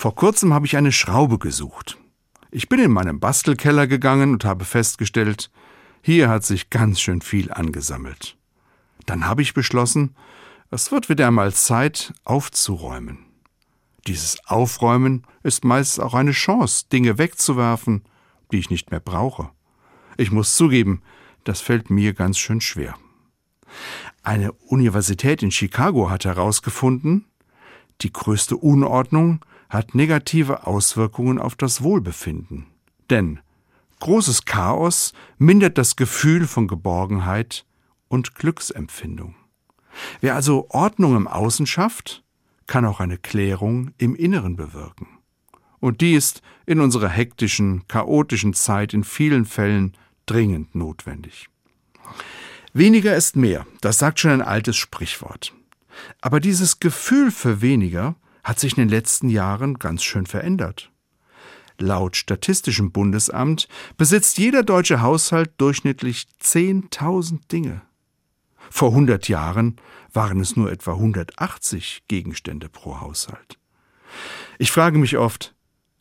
Vor kurzem habe ich eine Schraube gesucht. Ich bin in meinem Bastelkeller gegangen und habe festgestellt, hier hat sich ganz schön viel angesammelt. Dann habe ich beschlossen, es wird wieder einmal Zeit, aufzuräumen. Dieses Aufräumen ist meist auch eine Chance, Dinge wegzuwerfen, die ich nicht mehr brauche. Ich muss zugeben, das fällt mir ganz schön schwer. Eine Universität in Chicago hat herausgefunden, die größte Unordnung hat negative Auswirkungen auf das Wohlbefinden. Denn großes Chaos mindert das Gefühl von Geborgenheit und Glücksempfindung. Wer also Ordnung im Außen schafft, kann auch eine Klärung im Inneren bewirken. Und die ist in unserer hektischen, chaotischen Zeit in vielen Fällen dringend notwendig. Weniger ist mehr, das sagt schon ein altes Sprichwort. Aber dieses Gefühl für weniger hat sich in den letzten Jahren ganz schön verändert. Laut Statistischem Bundesamt besitzt jeder deutsche Haushalt durchschnittlich 10.000 Dinge. Vor 100 Jahren waren es nur etwa 180 Gegenstände pro Haushalt. Ich frage mich oft,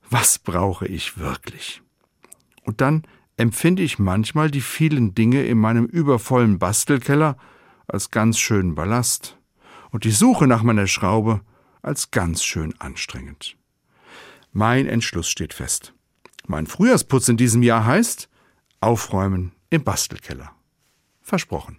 was brauche ich wirklich? Und dann empfinde ich manchmal die vielen Dinge in meinem übervollen Bastelkeller als ganz schönen Ballast und die Suche nach meiner Schraube als ganz schön anstrengend. Mein Entschluss steht fest. Mein Frühjahrsputz in diesem Jahr heißt Aufräumen im Bastelkeller. Versprochen.